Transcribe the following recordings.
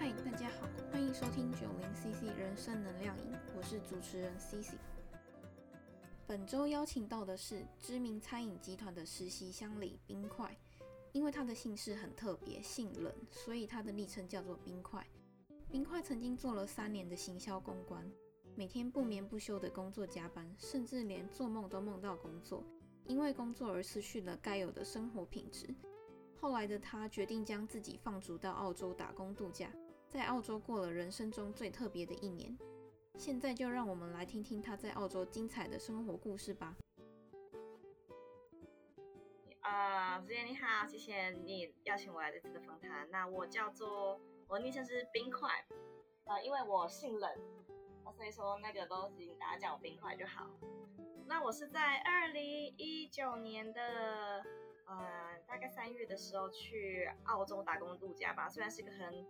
嗨，大家好，欢迎收听九零 CC 人生能量营，我是主持人 CC。本周邀请到的是知名餐饮集团的实习乡里冰块，因为他的姓氏很特别，姓冷，所以他的昵称叫做冰块。冰块曾经做了三年的行销公关，每天不眠不休的工作加班，甚至连做梦都梦到工作，因为工作而失去了该有的生活品质。后来的他决定将自己放逐到澳洲打工度假，在澳洲过了人生中最特别的一年。现在就让我们来听听他在澳洲精彩的生活故事吧。啊，子妍你好，谢谢你邀请我来这次的访谈。那我叫做我的昵称是冰块，呃，因为我姓冷，所以说那个都请大家叫我冰块就好。那我是在二零一九年的。呃，大概三月的时候去澳洲打工度假吧，虽然是一个很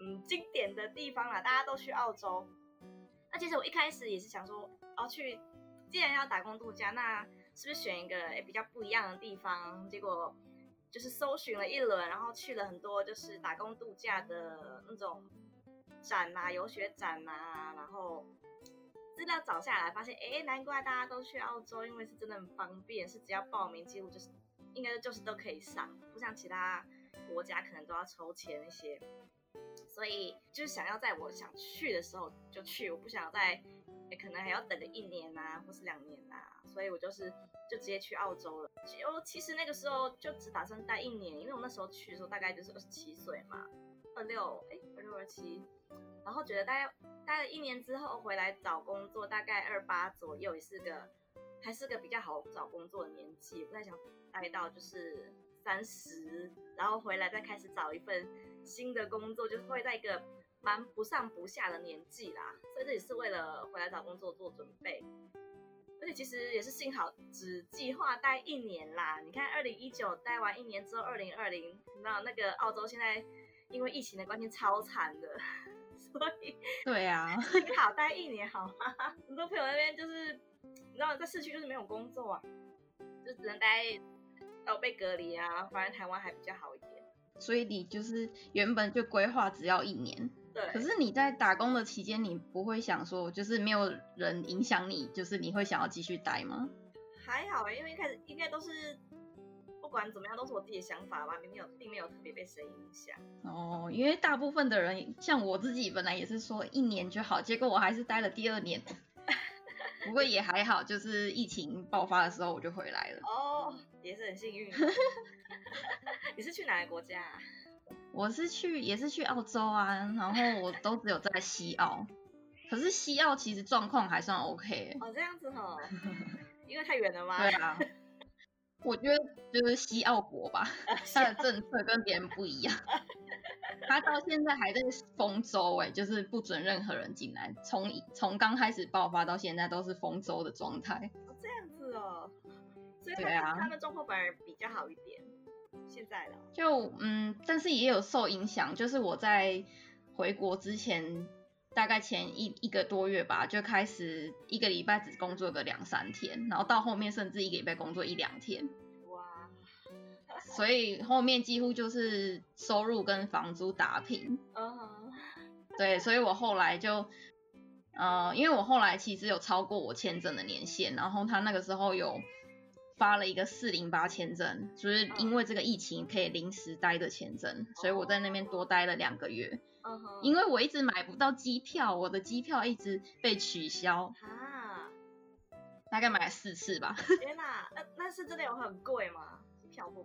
嗯经典的地方啦，大家都去澳洲。那其实我一开始也是想说，哦，去既然要打工度假，那是不是选一个诶比较不一样的地方？结果就是搜寻了一轮，然后去了很多就是打工度假的那种展呐，游学展呐，然后资料找下来，发现哎，难怪大家都去澳洲，因为是真的很方便，是只要报名记录就是。应该就是都可以上，不像其他国家可能都要抽签那些，所以就是想要在我想去的时候就去，我不想在可能还要等个一年呐，或是两年呐，所以我就是就直接去澳洲了。就其实那个时候就只打算待一年，因为我那时候去的时候大概就是二十七岁嘛，二六哎二六二七，然后觉得大概待了一年之后回来找工作，大概二八左右也是个。还是个比较好找工作的年纪，不太想待到就是三十，然后回来再开始找一份新的工作，就是会在一个蛮不上不下的年纪啦。所以这也是为了回来找工作做准备。而且其实也是幸好只计划待一年啦。你看，二零一九待完一年之后，二零二零，你知道那个澳洲现在因为疫情的关系超惨的，所以对啊，幸好待一年好吗？很多朋友那边就是。你知道在市区就是没有工作啊，就只能待，哦被隔离啊。反正台湾还比较好。所以你就是原本就规划只要一年，对。可是你在打工的期间，你不会想说，就是没有人影响你，就是你会想要继续待吗？还好哎，因为一开始应该都是不管怎么样都是我自己的想法吧，并没有并没有特别被谁影响。哦，因为大部分的人像我自己本来也是说一年就好，结果我还是待了第二年。不过也还好，就是疫情爆发的时候我就回来了。哦，也是很幸运。你是去哪个国家？我是去，也是去澳洲啊。然后我都只有在西澳，可是西澳其实状况还算 OK。哦，这样子哦，因为太远了吗？对啊。我觉得就是西澳国吧，它的政策跟别人不一样。他到现在还在封州，哎，就是不准任何人进来。从从刚开始爆发到现在都是封州的状态。哦，这样子哦。所以对啊，他们状况反而比较好一点。现在的就嗯，但是也有受影响。就是我在回国之前，大概前一一个多月吧，就开始一个礼拜只工作个两三天，然后到后面甚至一个礼拜工作一两天。哇 所以后面几乎就是收入跟房租打平。嗯，对，所以我后来就，呃，因为我后来其实有超过我签证的年限，然后他那个时候有发了一个四零八签证，就是因为这个疫情可以临时待的签证，所以我在那边多待了两个月。因为我一直买不到机票，我的机票一直被取消。啊，大概买了四次吧。天哪，那那是真的有很贵吗？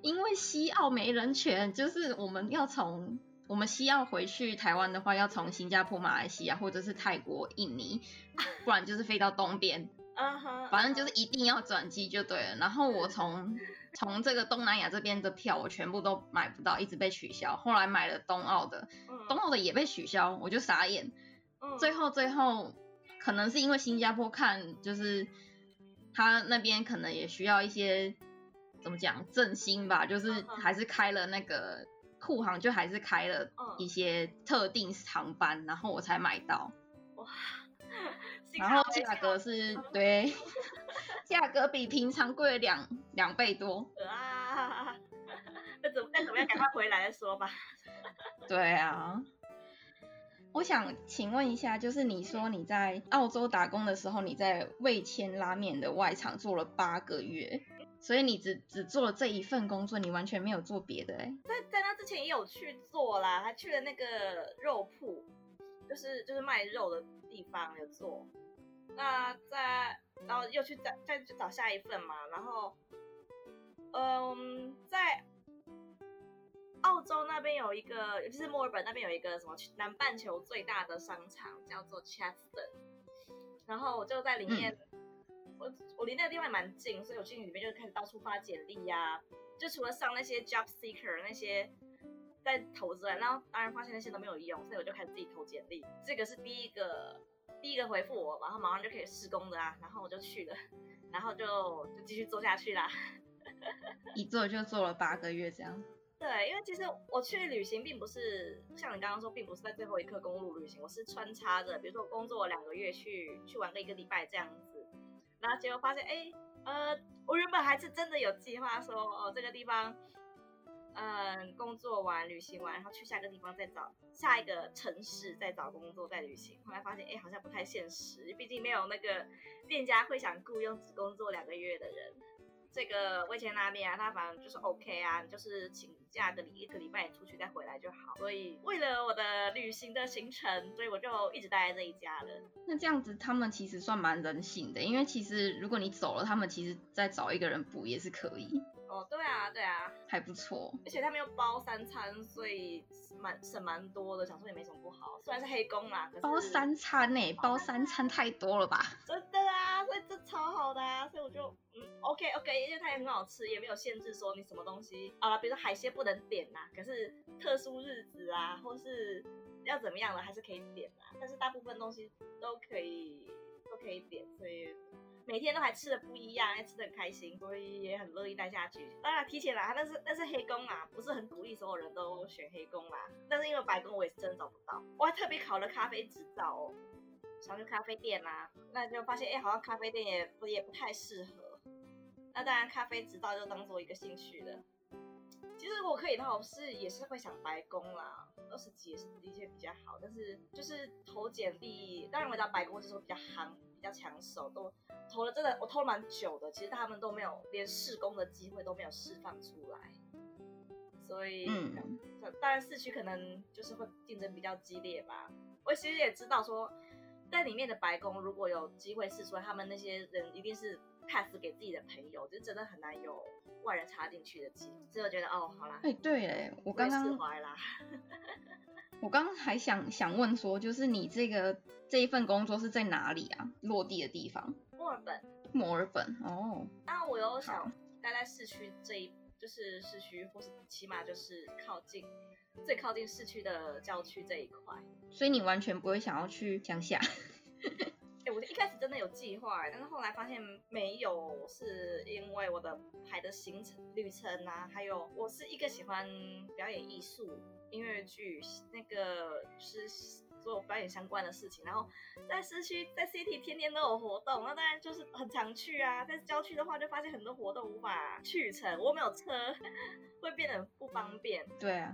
因为西澳没人权，就是我们要从我们西澳回去台湾的话，要从新加坡、马来西亚或者是泰国、印尼，不然就是飞到东边。嗯哼，反正就是一定要转机就对了。然后我从从这个东南亚这边的票，我全部都买不到，一直被取消。后来买了东奥的，东奥的也被取消，我就傻眼。最后最后可能是因为新加坡看，就是他那边可能也需要一些。怎么讲振兴吧，就是还是开了那个库航，就还是开了一些特定航班，然后我才买到。哇，然后价格是 对，价格比平常贵了两两倍多啊。那怎那怎么样？赶快回来再说吧。对啊，我想请问一下，就是你说你在澳洲打工的时候，你在味千拉面的外场做了八个月，所以你只只做了这一份工作，你完全没有做别的哎。在在那之前也有去做啦，还去了那个肉铺，就是就是卖肉的地方有做。那再然后又去再再去找下一份嘛，然后嗯在。澳洲那边有一个，尤其是墨尔本那边有一个什么南半球最大的商场，叫做 Cheston。然后我就在里面，我我离那个地方蛮近，所以我进去里面就开始到处发简历呀。就除了上那些 Job Seeker 那些在投之外，然后当然发现那些都没有用，所以我就开始自己投简历。这个是第一个第一个回复我，然后马上就可以施工的啊。然后我就去了，然后就就继续做下去啦。一做就做了八个月这样。对，因为其实我去旅行并不是像你刚刚说，并不是在最后一刻公路旅行，我是穿插着，比如说我工作两个月去去玩个一个礼拜这样子，然后结果发现，哎，呃，我原本还是真的有计划说，哦，这个地方，嗯，工作完旅行完，然后去下一个地方再找下一个城市再找工作再旅行，后来发现，哎，好像不太现实，毕竟没有那个店家会想雇佣只工作两个月的人。这个味千拉面啊，它反正就是 OK 啊，就是请假个一个礼拜出去再回来就好。所以为了我的旅行的行程，所以我就一直待在这一家了。那这样子，他们其实算蛮人性的，因为其实如果你走了，他们其实再找一个人补也是可以。哦，对啊，对啊，还不错。而且他们又包三餐，所以蛮省蛮多的，想说也没什么不好。虽然是黑工啦，包三餐呢，包三餐太多了吧？真的啊，所以这超好的啊，所以我就嗯，OK OK，因为它也很好吃，也没有限制说你什么东西啊，比如说海鲜不能点呐，可是特殊日子啊，或是要怎么样了还是可以点啊，但是大部分东西都可以都可以点，所以。每天都还吃的不一样，还吃的很开心，所以也很乐意待下去。当然提前来，那是那是黑工啊，不是很鼓励所有人都选黑工啦。但是因为白工，我也是真的找不到。我还特别考了咖啡执照哦，想去咖啡店啦，那就发现哎，好像咖啡店也不也不太适合。那当然，咖啡执照就当做一个兴趣了。其实我可以的话，我是也是会想白宫啦，二十几也是的确比较好。但是就是投简历，当然我知道白宫就是比较夯。比较抢手，都投了，真的我投了蛮久的。其实他们都没有连试工的机会都没有释放出来，所以，嗯，当然市区可能就是会竞争比较激烈吧。我其实也知道说，在里面的白宫如果有机会试出来，他们那些人一定是 pass 给自己的朋友，就真的很难有外人插进去的机会。所以我觉得，哦，好啦，哎，对，哎，我刚刚释怀啦。我刚刚还想想问说，就是你这个这一份工作是在哪里啊？落地的地方？墨尔本。墨尔本哦。那我有想待在市区这一，就是市区，或是起码就是靠近最靠近市区的郊区这一块。所以你完全不会想要去乡下？哎，我一开始真的有计划，但是后来发现没有，是因为我的排的行程旅程啊，还有我是一个喜欢表演艺术。音乐剧那个是做表演相关的事情，然后在市区在 City 天天都有活动，那当然就是很常去啊。在郊区的话，就发现很多活动无法去成，我没有车，会变得不方便。对啊，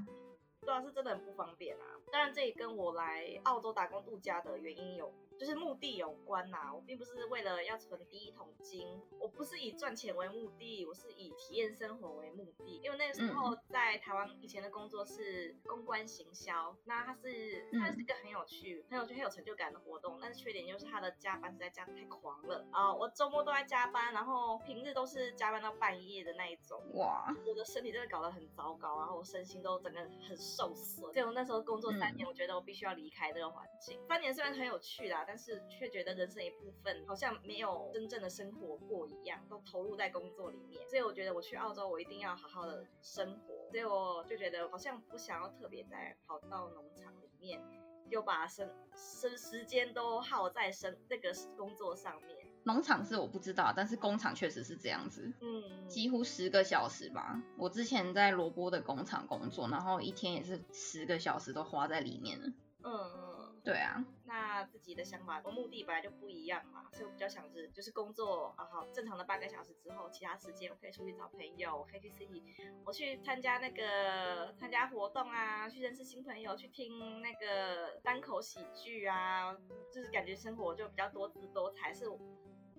对啊，是真的很不方便啊。当然，这也跟我来澳洲打工度假的原因有。就是目的有关呐，我并不是为了要存第一桶金，我不是以赚钱为目的，我是以体验生活为目的。因为那个时候在台湾以前的工作是公关行销，那它是它是一个很有趣、很有趣、很有成就感的活动，但是缺点就是它的加班实在加太狂了啊！我周末都在加班，然后平日都是加班到半夜的那一种。哇，我的身体真的搞得很糟糕，然后我身心都整个很受损。所以我那时候工作三年，我觉得我必须要离开这个环境。三年虽然很有趣啦。但是却觉得人生一部分好像没有真正的生活过一样，都投入在工作里面。所以我觉得我去澳洲，我一定要好好的生活。所以我就觉得好像不想要特别再跑到农场里面，又把生生时间都耗在生那个工作上面。农场是我不知道，但是工厂确实是这样子，嗯，几乎十个小时吧。我之前在罗波的工厂工作，然后一天也是十个小时都花在里面了。嗯。对啊，那自己的想法和目的本来就不一样嘛，所以我比较想着就是工作啊好正常的半个小时之后，其他时间我可以出去找朋友，我可以去 city，我去参加那个参加活动啊，去认识新朋友，去听那个单口喜剧啊，就是感觉生活就比较多姿多彩，是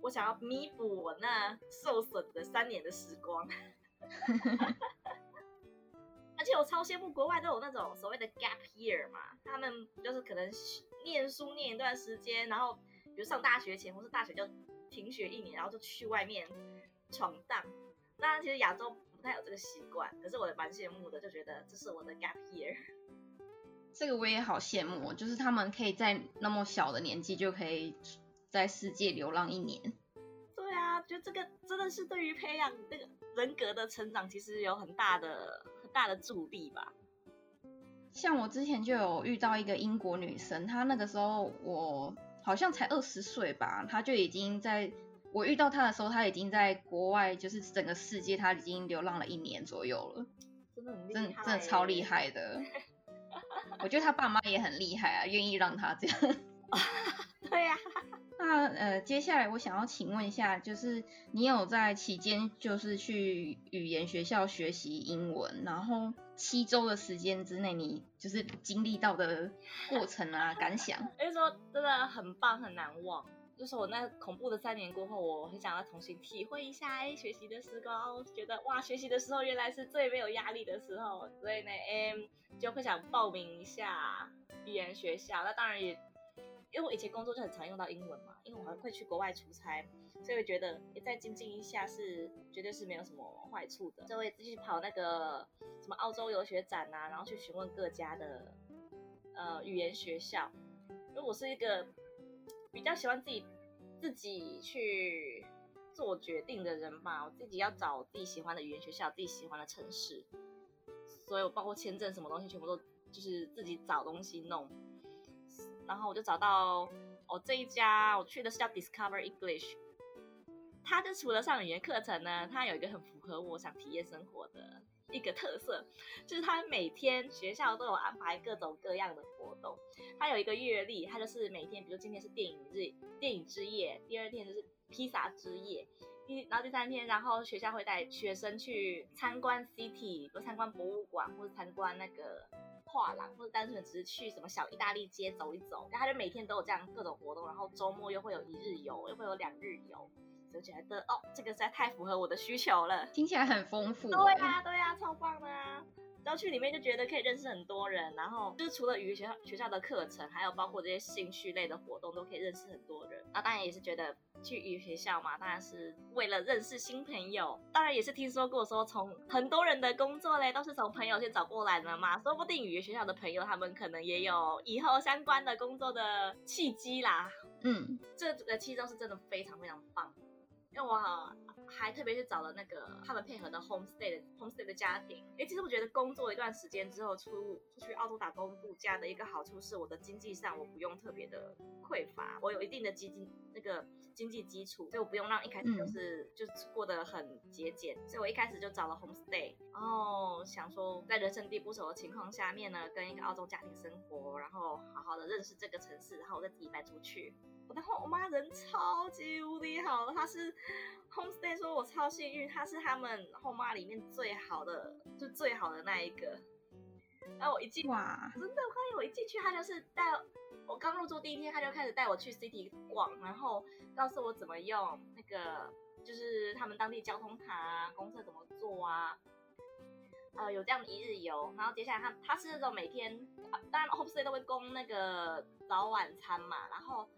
我想要弥补我那受损的三年的时光。而且我超羡慕国外都有那种所谓的 gap year 嘛，他们就是可能念书念一段时间，然后比如上大学前或是大学就停学一年，然后就去外面闯荡。那其实亚洲不太有这个习惯，可是我也蛮羡慕的，就觉得这是我的 gap year。这个我也好羡慕，就是他们可以在那么小的年纪就可以在世界流浪一年。对啊，就这个真的是对于培养那个人格的成长，其实有很大的。大的助力吧。像我之前就有遇到一个英国女生，她那个时候我好像才二十岁吧，她就已经在我遇到她的时候，她已经在国外，就是整个世界，她已经流浪了一年左右了。真的很厉害，真真的超厉害的。我觉得她爸妈也很厉害啊，愿意让她这样。对呀。那呃，接下来我想要请问一下，就是你有在期间就是去语言学校学习英文，然后七周的时间之内，你就是经历到的过程啊，感想？所以说真的很棒，很难忘。就是我那恐怖的三年过后，我很想要重新体会一下哎学习的时光，觉得哇，学习的时候原来是最没有压力的时候，所以呢，哎，就会想报名一下语言学校。那当然也。因为我以前工作就很常用到英文嘛，因为我还会去国外出差，所以我觉得再精进一下是绝对是没有什么坏处的。就会继续跑那个什么澳洲游学展啊，然后去询问各家的呃语言学校。因为我是一个比较喜欢自己自己去做决定的人吧，我自己要找自己喜欢的语言学校，自己喜欢的城市，所以我包括签证什么东西，全部都就是自己找东西弄。然后我就找到哦这一家，我去的是叫 Discover English，它就除了上语言课程呢，它有一个很符合我想体验生活的一个特色，就是它每天学校都有安排各种各样的活动。它有一个月历，它就是每天，比如今天是电影日，电影之夜，第二天就是披萨之夜，第然后第三天，然后学校会带学生去参观 City，或参观博物馆，或者参观那个。画廊，或者单纯只是去什么小意大利街走一走，然后他就每天都有这样各种活动，然后周末又会有一日游，又会有两日游，就觉得哦，这个实在太符合我的需求了，听起来很丰富。对呀，对呀，超棒的啊！然后去里面就觉得可以认识很多人，然后就是除了语言学校学校的课程，还有包括这些兴趣类的活动，都可以认识很多人。那当然也是觉得去语言学校嘛，当然是为了认识新朋友。当然也是听说过说，从很多人的工作嘞，都是从朋友先找过来的嘛。说不定语言学校的朋友，他们可能也有以后相关的工作的契机啦。嗯，这个契机是真的非常非常棒，因为我。还特别去找了那个他们配合的 homestay 的 homestay 的家庭。哎，其实我觉得工作一段时间之后出出去澳洲打工度假的一个好处是，我的经济上我不用特别的匮乏，我有一定的基金那个经济基础，所以我不用让一开始就是就是过得很节俭。所以我一开始就找了 homestay，然后想说在人生地不熟的情况下面呢，跟一个澳洲家庭生活，然后好好的认识这个城市，然后我再自己搬出去。我的后妈人超级无敌好，她是。Homestay 说：“我超幸运，她是他们后妈里面最好的，就最好的那一个。然后我一进，哇，真的，我发现我一进去，她就是带我刚入住第一天，他就开始带我去 City 逛，然后告诉我怎么用那个，就是他们当地交通卡啊，公车怎么做啊，呃，有这样的一日游。然后接下来他他是那种每天，当然，ups 都会供那个早晚餐嘛，然后。”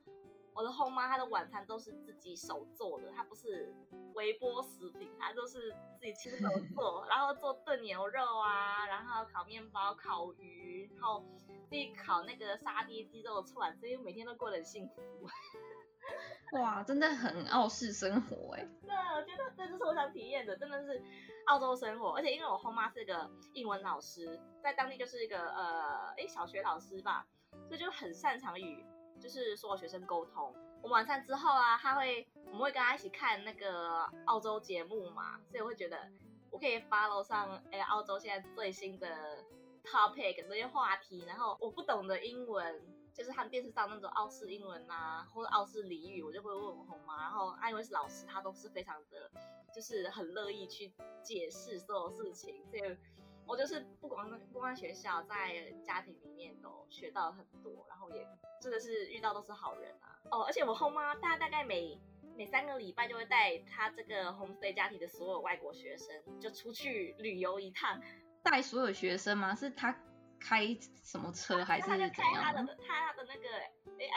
我的后妈，她的晚餐都是自己手做的，她不是微波食品，她都是自己亲手 做，然后做炖牛肉啊，然后烤面包、烤鱼，然后自己烤那个沙爹鸡肉串，所以每天都过得很幸福。哇，真的很澳式生活哎！对，我觉得这就是我想体验的，真的是澳洲生活。而且因为我后妈是个英文老师，在当地就是一个呃，哎，小学老师吧，所以就很擅长语。就是所有学生沟通。我们晚餐之后啊，他会，我们会跟他一起看那个澳洲节目嘛，所以我会觉得我可以 follow 上哎澳洲现在最新的 topic 那些话题，然后我不懂的英文，就是他们电视上那种澳式英文啊，或者澳式俚语，我就会问我红妈。然后安因为是老师，他都是非常的，就是很乐意去解释所有事情。所以，我就是不光不光学校，在家庭里面都学到很多，然后也真的是遇到都是好人啊。哦，而且我后妈，她大概每每三个礼拜就会带她这个 homestay 家庭的所有外国学生，就出去旅游一趟。带所有学生吗？是他开什么车还是怎样？开他的他他的那个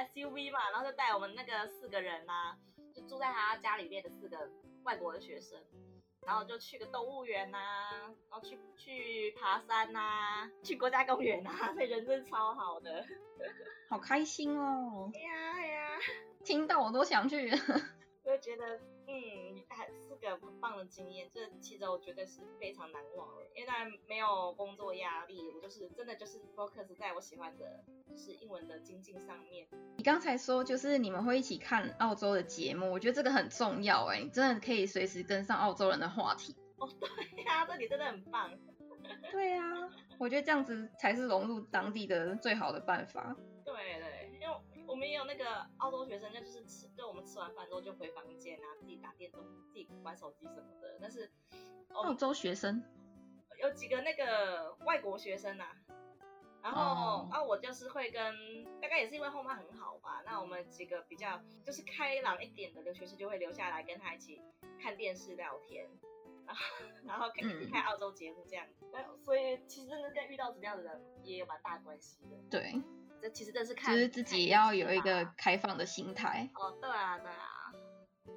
SUV 嘛，然后就带我们那个四个人啊，就住在他家里面的四个外国的学生，然后就去个动物园呐，然后去去爬山呐，去国家公园呐，所以人真超好的，好开心哦！哎呀哎呀，听到我都想去。就觉得，嗯，个很棒的经验。这其实我觉得是非常难忘的，因为当然没有工作压力，我就是真的就是 focus 在我喜欢的，就是英文的精进上面。你刚才说就是你们会一起看澳洲的节目，我觉得这个很重要哎，你真的可以随时跟上澳洲人的话题。哦，对呀，这里真的很棒。对呀，我觉得这样子才是融入当地的最好的办法。们也有那个澳洲学生，那就是吃。就我们吃完饭之后就回房间啊，自己打电动、自己玩手机什么的。但是澳洲学生有几个那个外国学生啊，然后啊我就是会跟大概也是因为后妈很好吧，那我们几个比较就是开朗一点的留学生就会留下来跟他一起看电视聊天，然后然后看看澳洲节目这样子。所以其实真的跟遇到什么样的人也有蛮大关系的。对。这其实这是看，就是自己要有一个开放的心态。哦，对啊，对啊。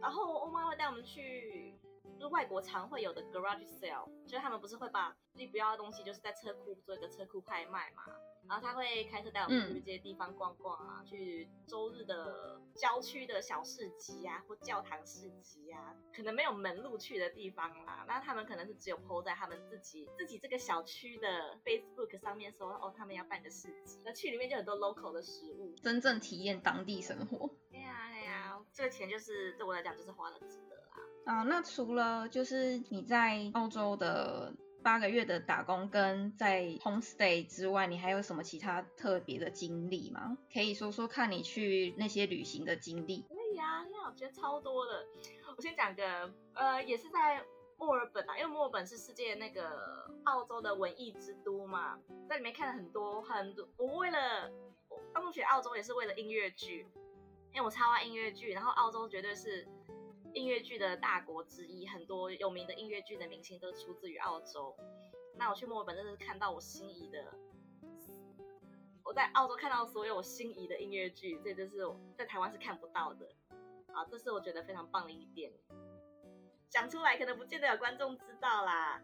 然后我妈会带我们去，就是外国常会有的 garage sale，就是他们不是会把自己不要的东西，就是在车库做一个车库拍卖嘛。然后他会开车带我们去这些地方逛逛啊，去周日的郊区的小市集啊，或教堂市集啊，可能没有门路去的地方啦。那他们可能是只有 PO 在他们自己自己这个小区的 Facebook 上面说，哦，他们要办个市集，那去里面就很多 local 的食物，真正体验当地生活。对呀，对呀，这个钱就是对我来讲就是花了值得啦。啊，那除了就是你在澳洲的。八个月的打工跟在 homestay 之外，你还有什么其他特别的经历吗？可以说说看你去那些旅行的经历。可以啊，那我觉得超多的。我先讲个，呃，也是在墨尔本啊，因为墨尔本是世界那个澳洲的文艺之都嘛，在里面看了很多很多。我为了我当初学澳洲也是为了音乐剧，因为我超爱音乐剧，然后澳洲绝对是。音乐剧的大国之一，很多有名的音乐剧的明星都出自于澳洲。那我去墨尔本，真的是看到我心仪的，我在澳洲看到所有我心仪的音乐剧，这就是在台湾是看不到的。啊，这是我觉得非常棒的一点。讲出来可能不见得有观众知道啦，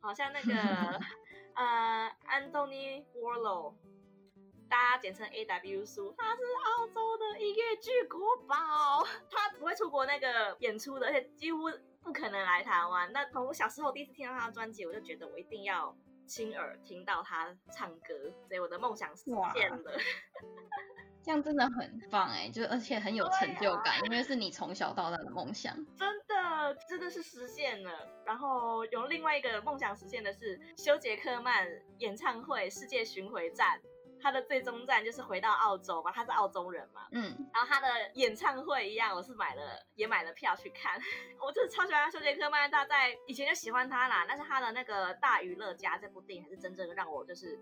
好像那个 呃，Anthony Warlow。大家简称 A W 苏，他是澳洲的音乐剧国宝，他不会出国那个演出的，而且几乎不可能来台湾。那从我小时候第一次听到他的专辑，我就觉得我一定要亲耳听到他唱歌，所以我的梦想实现了。这样真的很棒哎，就而且很有成就感，因为是你从小到大的梦想，真的真的是实现了。然后有另外一个梦想实现的是修杰克曼演唱会世界巡回战。他的最终站就是回到澳洲嘛，他是澳洲人嘛，嗯，然后他的演唱会一样，我是买了也买了票去看，我就是超喜欢休杰克曼，他在以前就喜欢他啦，但是他的那个大娱乐家这部电影还是真正让我就是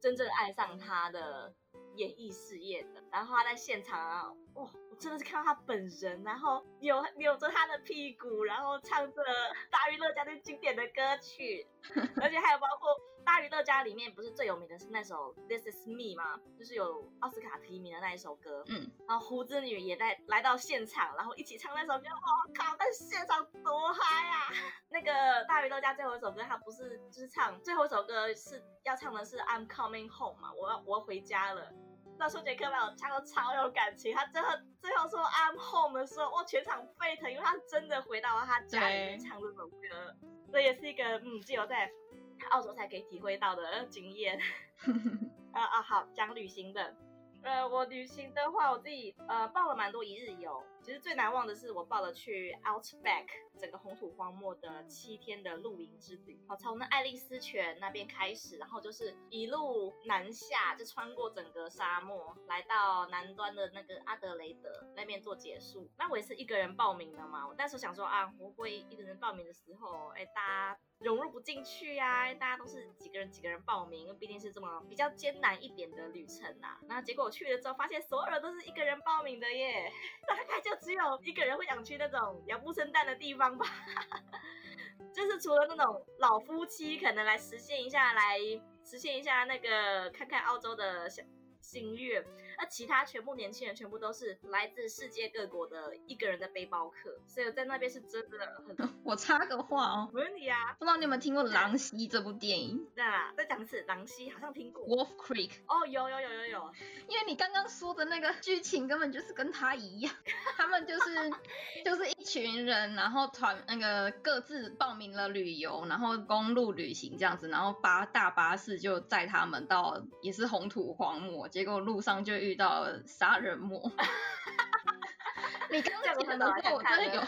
真正爱上他的演艺事业的，然后他在现场啊，哇，我真的是看到他本人，然后扭扭着他的屁股，然后唱着大娱乐家的经典的歌曲，而且还有包括。大娱乐家里面不是最有名的是那首 This Is Me 吗？就是有奥斯卡提名的那一首歌。嗯，然后胡子女也在来到现场，然后一起唱那首歌。我靠，在现场多嗨啊！那个大娱乐家最后一首歌，他不是就是唱最后一首歌是要唱的是 I'm Coming Home 嘛？我要我要回家了。那数学课把我唱的超有感情，他最后最后说 I'm Home 的时候，哇，全场沸腾，因为他真的回到了他家里面唱这首歌。这也是一个嗯，只有在。澳洲才可以体会到的经验，啊啊好，讲旅行的，呃，我旅行的话，我自己呃报了蛮多一日游，其实最难忘的是我报了去 Outback 整个红土荒漠的七天的露营之旅。好，从那爱丽丝泉那边开始，然后就是一路南下，就穿过整个沙漠，来到南端的那个阿德雷德那边做结束。那我也是一个人报名的嘛，我那时候想说啊，我会一个人报名的时候，哎，大家。融入不进去呀，大家都是几个人几个人报名，毕竟是这么比较艰难一点的旅程呐。那结果我去了之后，发现所有人都是一个人报名的耶，大概就只有一个人会想去那种养不生蛋的地方吧。就是除了那种老夫妻可能来实现一下，来实现一下那个看看澳洲的。心愿，那其他全部年轻人全部都是来自世界各国的一个人的背包客，所以在那边是真的很。我插个话哦，没问题啊。不知道你有没有听过《狼溪》这部电影？对啊，再讲一次，《狼溪》好像听过。Wolf Creek。哦，有有有有有。因为你刚刚说的那个剧情根本就是跟他一样，他们就是 就是一群人，然后团那个各自报名了旅游，然后公路旅行这样子，然后巴大巴士就载他们到也是红土荒漠。结果路上就遇到了杀人魔，你刚讲的时候，我真的有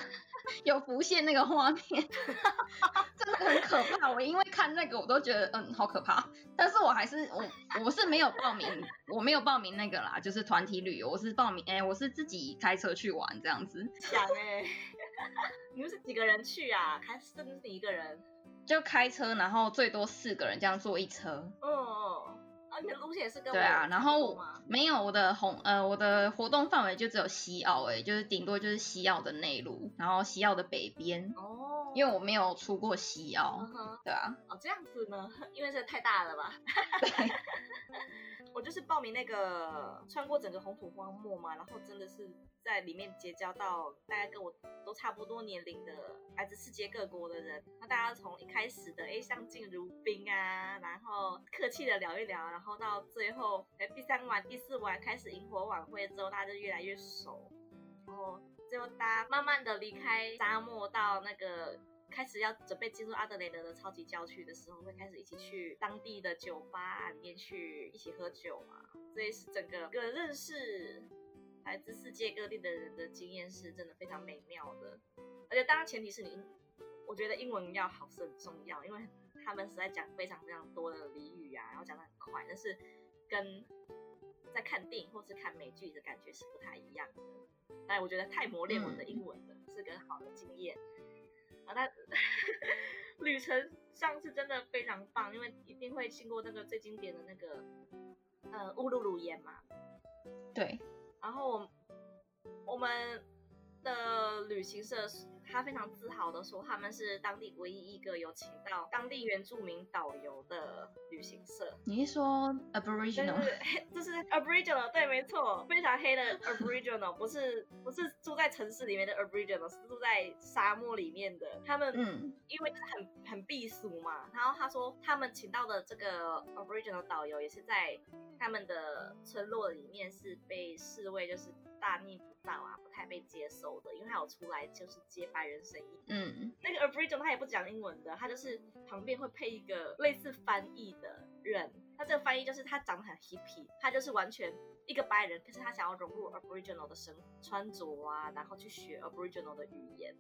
有浮现那个画面，真的很可怕。我因为看那个，我都觉得嗯好可怕。但是我还是我我是没有报名，我没有报名那个啦，就是团体旅游，我是报名哎，我是自己开车去玩这样子。想哎，你们是几个人去啊？还是真的是一个人？就开车，然后最多四个人这样坐一车。嗯。你的路线是跟对啊，然后没有我的红呃我的活动范围就只有西澳哎，就是顶多就是西澳的内陆，然后西澳的北边哦，因为我没有出过西澳，对啊，哦这样子呢，因为这太大了吧？我就是报名那个穿过整个红土荒漠嘛，然后真的是在里面结交到大家跟我都差不多年龄的来自世界各国的人。那大家从一开始的哎相敬如宾啊，然后客气的聊一聊，然后到最后哎第三晚、第四晚开始萤火晚会之后，大家就越来越熟，然后最后大家慢慢的离开沙漠到那个。开始要准备进入阿德雷德的超级郊区的时候，会开始一起去当地的酒吧里面去一起喝酒嘛。所以是整个个认识来自世界各地的人的经验是真的非常美妙的。而且当然前提是你，我觉得英文要好是很重要，因为他们实在讲非常非常多的俚语啊，然后讲的很快，但是跟在看电影或是看美剧的感觉是不太一样的。但我觉得太磨练我的英文了，是个好的经验。啊，但 旅程上次真的非常棒，因为一定会经过那个最经典的那个呃乌鲁鲁岩嘛。对。然后我我们的旅行社。他非常自豪的说，他们是当地唯一一个有请到当地原住民导游的旅行社。你是说 Aboriginal？就是 Aboriginal，对，没错，非常黑的 Aboriginal，不是不是住在城市里面的 Aboriginal，是住在沙漠里面的。他们嗯，因为很很避暑嘛，然后他说他们请到的这个 Aboriginal 导游也是在他们的村落里面是被视为就是大逆不道。啊，不太被接受的，因为他有出来就是接白人声音。嗯，那个 Aboriginal 他也不讲英文的，他就是旁边会配一个类似翻译的人。他这个翻译就是他长得很 hippy，他就是完全一个白人，可是他想要融入 Aboriginal 的生穿着啊，然后去学 Aboriginal 的语言，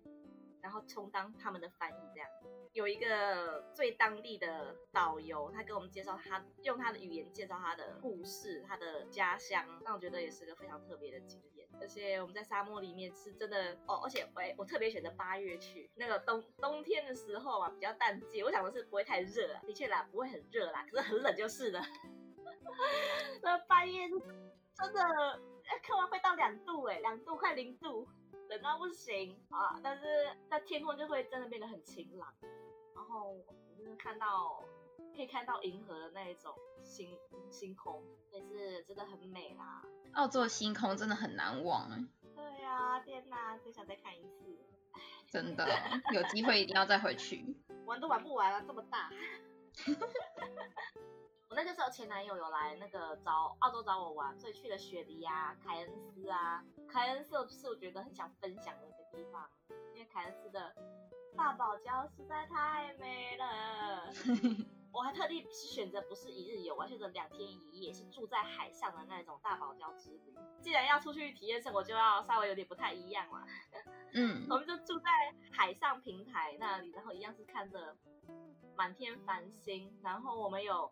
然后充当他们的翻译这样。有一个最当地的导游，他给我们介绍他用他的语言介绍他的故事，他的家乡，那我觉得也是个非常特别的经验。而且我们在沙漠里面是真的哦，而且我我特别选择八月去，那个冬冬天的时候啊，比较淡季。我想的是不会太热啊，的确啦，不会很热啦，可是很冷就是了。那半夜真的，看完会到两度哎，两度快零度，冷到不行啊。但是那天空就会真的变得很晴朗，然后我就是看到可以看到银河的那一种星星空，也是真的很美啦。澳洲的星空真的很难忘哎。对呀，天哪，真想再看一次。真的，有机会一定要再回去。玩都玩不完了，这么大。我那个时候前男友有来那个找澳洲找我玩，所以去了雪梨啊、凯恩斯啊。凯恩斯是我觉得很想分享的一个地方，因为凯恩斯的大堡礁实在太美了。我还特地是选择不是一日游，我选择两天一夜，是住在海上的那种大堡礁之旅。既然要出去体验生活，就要稍微有点不太一样嘛。嗯，我们就住在海上平台那里，然后一样是看着满天繁星，然后我们有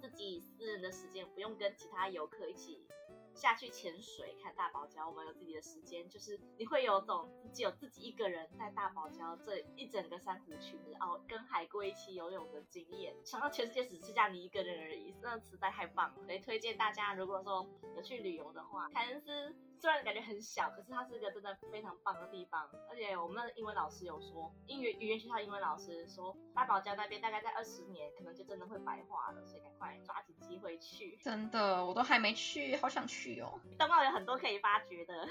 自己私人的时间，不用跟其他游客一起。下去潜水看大堡礁，我们有自己的时间，就是你会有种只有自己一个人在大堡礁这一整个珊瑚群哦，跟海龟一起游泳的经验，想到全世界只剩下你一个人而已，那实在太棒了，所以推荐大家，如果说有去旅游的话，凯恩斯。虽然感觉很小，可是它是一个真的非常棒的地方。而且我们的英文老师有说，英语语言学校英文老师说，大堡礁那边大概在二十年，可能就真的会白化了，所以赶快抓紧机会去。真的，我都还没去，好想去哦。东澳有很多可以发掘的。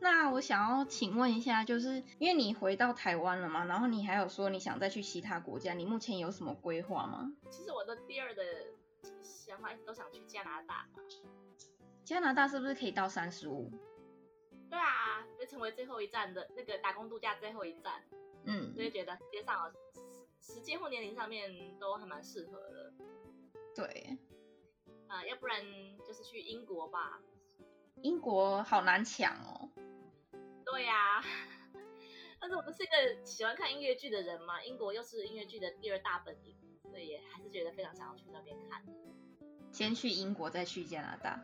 那我想要请问一下，就是因为你回到台湾了嘛，然后你还有说你想再去其他国家，你目前有什么规划吗？其实我的第二的想法一直都想去加拿大。加拿大是不是可以到三十五？对啊，就成为最后一站的那个打工度假最后一站。嗯，所以觉得街上时间或年龄上面都还蛮适合的。对，啊，要不然就是去英国吧。英国好难抢哦。对呀，但是我不是一个喜欢看音乐剧的人嘛，英国又是音乐剧的第二大本营，所以还是觉得非常想要去那边看。先去英国，再去加拿大。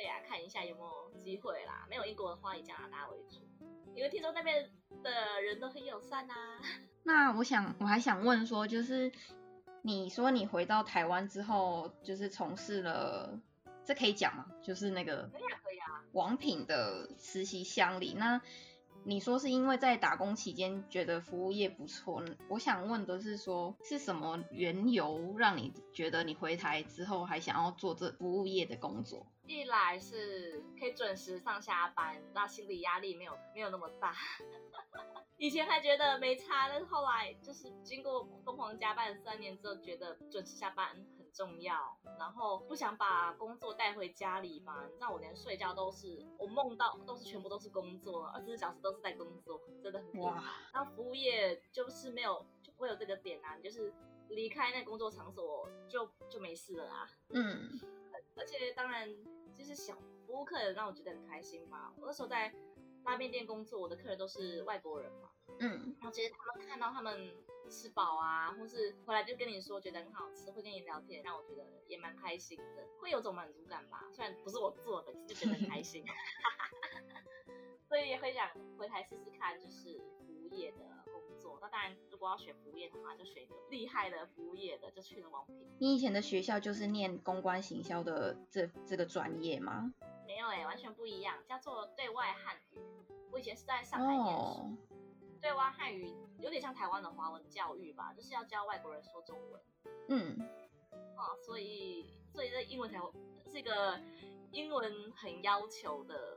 对呀，看一下有没有机会啦。没有英国的话，以加拿大为主，因为听说那边的人都很友善呐。那我想，我还想问说，就是你说你回到台湾之后，就是从事了，这可以讲吗？就是那个可以啊，可以啊，王品的实习乡里那。你说是因为在打工期间觉得服务业不错，我想问的是说是什么缘由让你觉得你回台之后还想要做这服务业的工作？一来是可以准时上下班，那心理压力没有没有那么大。以前还觉得没差，但是后来就是经过疯狂加班三年之后，觉得准时下班。重要，然后不想把工作带回家里嘛？你知道我连睡觉都是，我梦到都是全部都是工作，二十四小时都是在工作，真的很哇。然后服务业就是没有，就不会有这个点啊，就是离开那工作场所就就没事了啊。嗯，而且当然就是小服务客人让我觉得很开心嘛。我那时候在拉面店工作，我的客人都是外国人嘛。嗯，然后其实他们看到他们。吃饱啊，或是回来就跟你说觉得很好吃，会跟你聊天，让我觉得也蛮开心的，会有种满足感吧。虽然不是我做的，就觉得很开心，所以也会想回台试试看，就是服务业的。那当然，如果要选服务业的话，就选一个厉害的服务业的，就去了王品。你以前的学校就是念公关行销的这这个专业吗？没有哎，完全不一样，叫做对外汉语。我以前是在上海念书。对外汉语有点像台湾的华文教育吧，就是要教外国人说中文。嗯，哦，所以所以这英文才是一个英文很要求的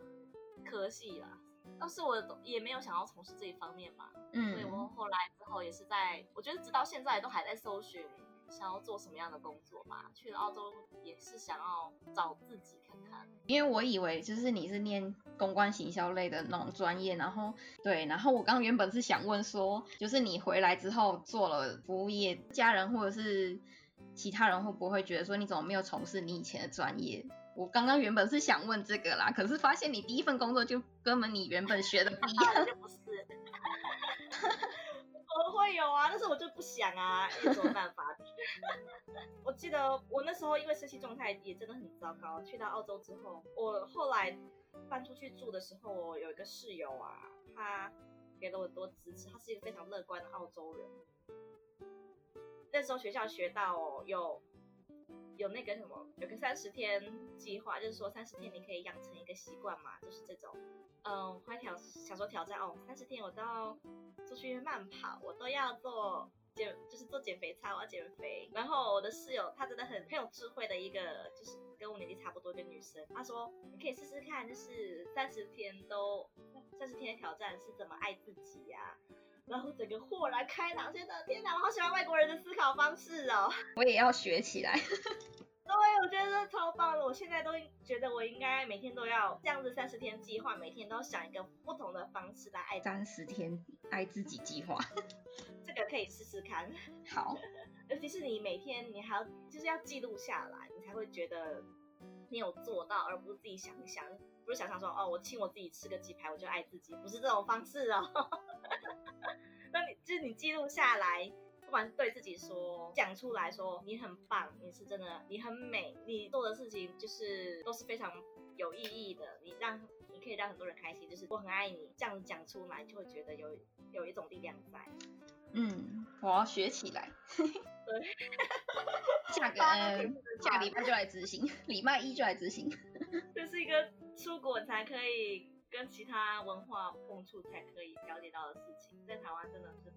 科系啦。但是我也没有想要从事这一方面嘛，嗯，所以我后来之后也是在，我觉得直到现在都还在搜寻。想要做什么样的工作吧？去了澳洲也是想要找自己看看。因为我以为就是你是念公关行销类的那种专业，然后对，然后我刚原本是想问说，就是你回来之后做了服务业，家人或者是其他人会不会觉得说你怎么没有从事你以前的专业？我刚刚原本是想问这个啦，可是发现你第一份工作就根本你原本学的不一样。不是。我会有啊，但是我就不想啊，有什么办法？我记得我那时候因为身心状态也真的很糟糕，去到澳洲之后，我后来搬出去住的时候，我有一个室友啊，他给了我多支持，他是一个非常乐观的澳洲人。那时候学校学到有有那个什么，有个三十天计划，就是说三十天你可以养成一个习惯嘛，就是这种。嗯，快挑想说挑战哦，三十天我都要出去慢跑，我都要做减，就是做减肥操，我要减肥。然后我的室友她真的很很有智慧的一个，就是跟我年纪差不多的女生，她说你可以试试看，就是三十天都三十天的挑战是怎么爱自己呀。然后整个豁然开朗，觉得天哪，我好喜欢外国人的思考方式哦，我也要学起来。对，我觉得超棒的。我现在都觉得我应该每天都要这样子三十天计划，每天都想一个不同的方式来爱三十天爱自己计划，这个可以试试看。好，尤其是你每天你还要就是要记录下来，你才会觉得你有做到，而不是自己想一想，不是想想说哦，我请我自己吃个鸡排我就爱自己，不是这种方式哦。是你记录下来，不管是对自己说，讲出来说你很棒，你是真的，你很美，你做的事情就是都是非常有意义的，你让你可以让很多人开心，就是我很爱你，这样子讲出来就会觉得有有一种力量在。嗯，我要学起来。对，下个 下个礼拜就来执行，礼拜一就来执行。这是一个出国才可以跟其他文化碰触，才可以了解到的事情，在台湾真的是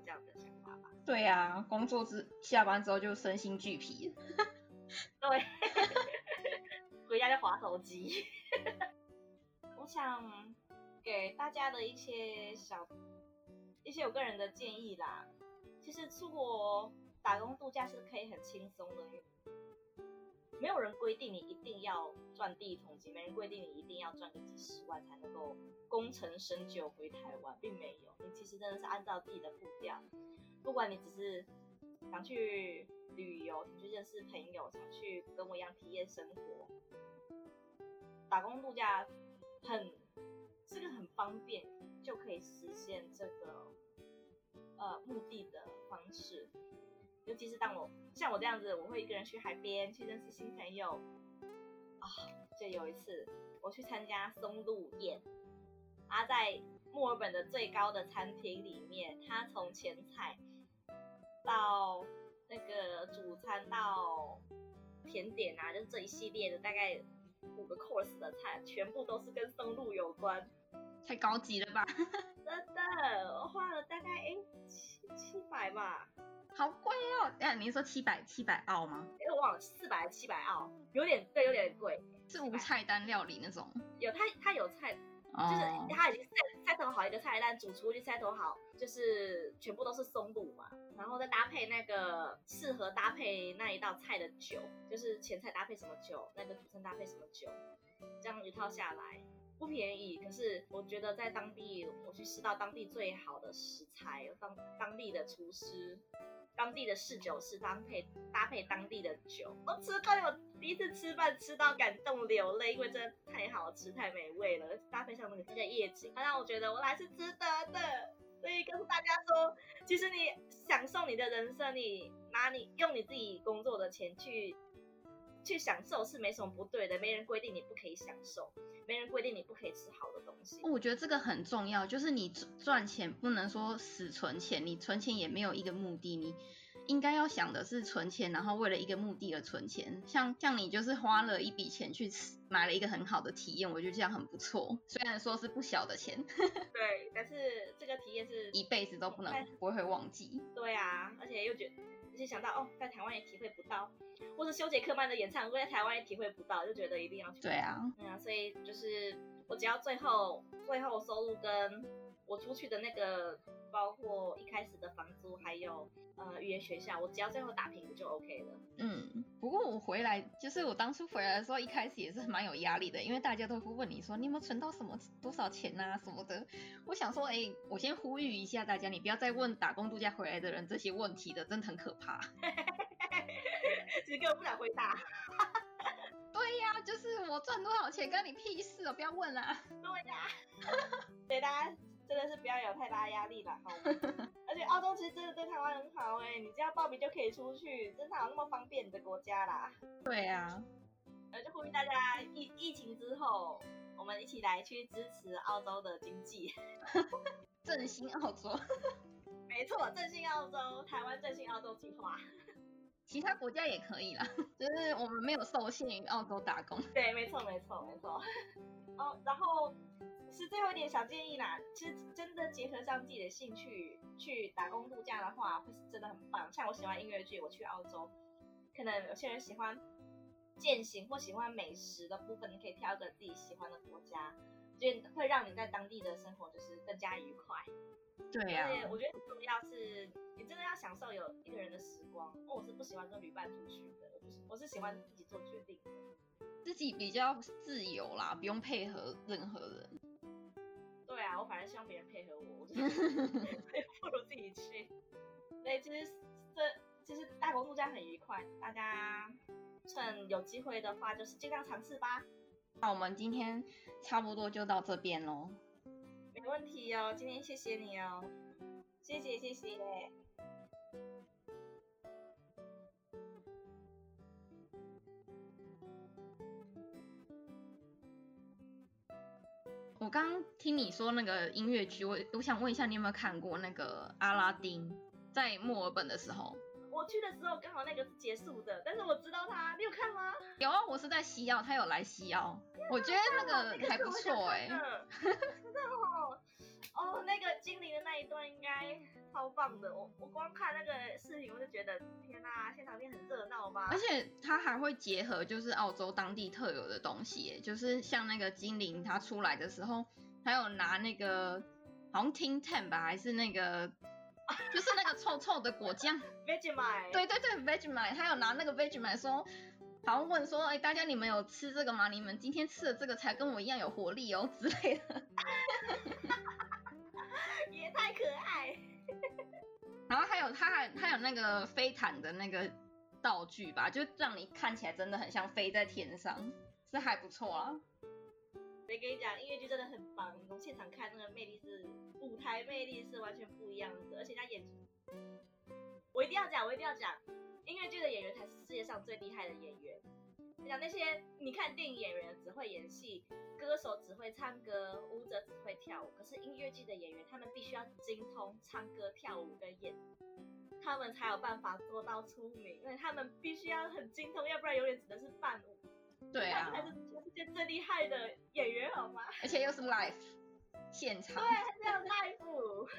有这样的想法吧？对呀，工作之下班之后就身心俱疲。对，回家就划手机。我想给大家的一些小。一些我个人的建议啦，其实出国打工度假是可以很轻松的，没有人规定你一定要赚第一桶金，没人规定你一定要赚个几十万才能够功成身就回台湾，并没有，你其实真的是按照自己的步调，不管你只是想去旅游，想去认识朋友，想去跟我一样体验生活，打工度假很这个很方便。就可以实现这个呃目的的方式，尤其是当我像我这样子，我会一个人去海边去认识新朋友啊。就有一次我去参加松露宴，啊，在墨尔本的最高的餐厅里面，他从前菜到那个主餐到甜点啊，就这一系列的大概五个 course 的菜，全部都是跟松露有关。太高级了吧！真的，我花了大概哎七七百吧，好贵哦。哎，您说七百七百澳吗？哎，我忘了四百七百澳，有点对，有点贵。是无菜单料理那种？有，它它有菜，就是它已经 set set 好一个菜单，主厨就菜头好，就是全部都是松露嘛，然后再搭配那个适合搭配那一道菜的酒，就是前菜搭配什么酒，那个主餐搭配什么酒，这样一套下来。不便宜，可是我觉得在当地，我去吃到当地最好的食材，当当地的厨师，当地的侍酒师搭配搭配当地的酒，我吃饭我第一次吃饭吃到感动流泪，因为真的太好吃太美味了，搭配上那个那个夜景，它让我觉得我来是值得的。所以跟大家说，其实你享受你的人生，你拿你用你自己工作的钱去去享受是没什么不对的，没人规定你不可以享受。没人规定你不可以吃好的东西。我觉得这个很重要，就是你赚钱不能说死存钱，你存钱也没有一个目的，你应该要想的是存钱，然后为了一个目的而存钱。像像你就是花了一笔钱去吃，买了一个很好的体验，我觉得这样很不错。虽然说是不小的钱，对，但是这个体验是一辈子都不能不会忘记。对啊，而且又觉，而且想到哦，在台湾也体会不到。或是修杰克曼的演唱会，在台湾也体会不到，就觉得一定要去。对啊，对啊，所以就是我只要最后最后收入跟我出去的那个，包括一开始的房租，还有呃语言学校，我只要最后打平，我就 OK 了。嗯，不过我回来，就是我当初回来的时候，一开始也是蛮有压力的，因为大家都会问你说你有没有存到什么多少钱啊什么的。我想说，哎，我先呼吁一下大家，你不要再问打工度假回来的人这些问题的，真的很可怕。其实根本不想回答。对呀，就是我赚多少钱跟你屁事哦，不要问啦。对呀，对大家真的是不要有太大压力啦。而且澳洲其实真的对台湾很好哎，你只要报名就可以出去，真的有那么方便的国家啦。对呀，呃，就呼吁大家疫疫情之后，我们一起来去支持澳洲的经济，振兴澳洲。没错，振兴澳洲，台湾振兴澳洲计划。其他国家也可以啦，就是我们没有受限于澳洲打工。对，没错，没错，没错。哦，然后是最后一点小建议啦，其实真的结合上自己的兴趣去打工度假的话，会是真的很棒。像我喜欢音乐剧，我去澳洲，可能有些人喜欢践行或喜欢美食的部分，你可以挑个自己喜欢的国家，就会让你在当地的生活就是更加愉快。对呀，而且我觉得很重要是，你真的要享受有一个人的时光。我是不喜欢跟旅伴出去的，我不是，我是喜欢自己做决定的，自己比较自由啦，不用配合任何人。对啊，我反而希望别人配合我，不如自己去。对，其实这其实大国度假很愉快，大家趁有机会的话，就是尽量尝试吧。那我们今天差不多就到这边喽。没问题哦，今天谢谢你哦，谢谢谢谢。我刚听你说那个音乐剧，我我想问一下，你有没有看过那个阿拉丁？在墨尔本的时候。我去的时候刚好那个是结束的，但是我知道他，你有看吗？有啊，我是在西澳，他有来西澳，我觉得那个还不错哎。真的哦，哦，那个精灵的那一段应该超棒的，我我光看那个视频我就觉得天哪，现场面很热闹吧？而且他还会结合就是澳洲当地特有的东西，就是像那个精灵他出来的时候，还有拿那个好像 Tin Ten 吧，还是那个。就是那个臭臭的果酱，Vegemite。对对对，Vegemite，他有拿那个 Vegemite 说，好像问说，哎，大家你们有吃这个吗？你们今天吃的这个才跟我一样有活力哦 之类的。也太可爱。然后还有他还他有那个飞毯的那个道具吧，就让你看起来真的很像飞在天上，是还不错啊。没跟你讲，音乐剧真的很棒，从现场看那个魅力是舞台魅力是完全不一样的，而且他演，我一定要讲，我一定要讲，音乐剧的演员才是世界上最厉害的演员。你讲那些你看电影演员只会演戏，歌手只会唱歌，舞者只会跳舞，可是音乐剧的演员他们必须要精通唱歌、跳舞跟演，他们才有办法做到出名，因为他们必须要很精通，要不然永远只能是伴舞。对啊，才是全世界最厉害的演员，好吗？而且又是 live 现场，对，还是要 live。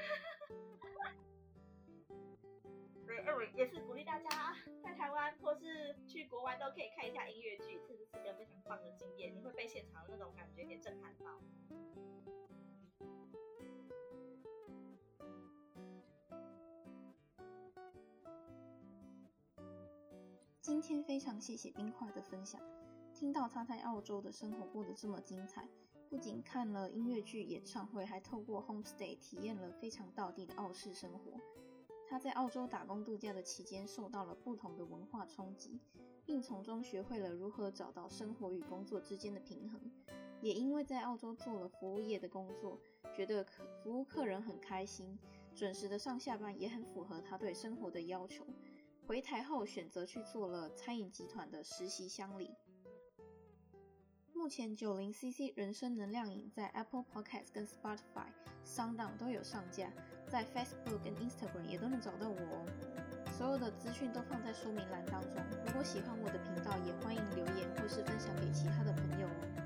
对，哎，我也是鼓励大家在台湾或是去国外都可以看一下音乐剧，这是一个非常棒的经验，你会被现场的那种感觉给震撼到。今天非常谢谢冰块的分享。听到他在澳洲的生活过得这么精彩，不仅看了音乐剧、演唱会，还透过 homestay 体验了非常道地的澳式生活。他在澳洲打工度假的期间，受到了不同的文化冲击，并从中学会了如何找到生活与工作之间的平衡。也因为在澳洲做了服务业的工作，觉得服务客人很开心，准时的上下班也很符合他对生活的要求。回台后选择去做了餐饮集团的实习乡里。目前九零 CC 人生能量饮在 Apple Podcast 跟 Spotify、SoundOn 都有上架，在 Facebook 跟 Instagram 也都能找到我哦。所有的资讯都放在说明栏当中。如果喜欢我的频道，也欢迎留言或是分享给其他的朋友哦。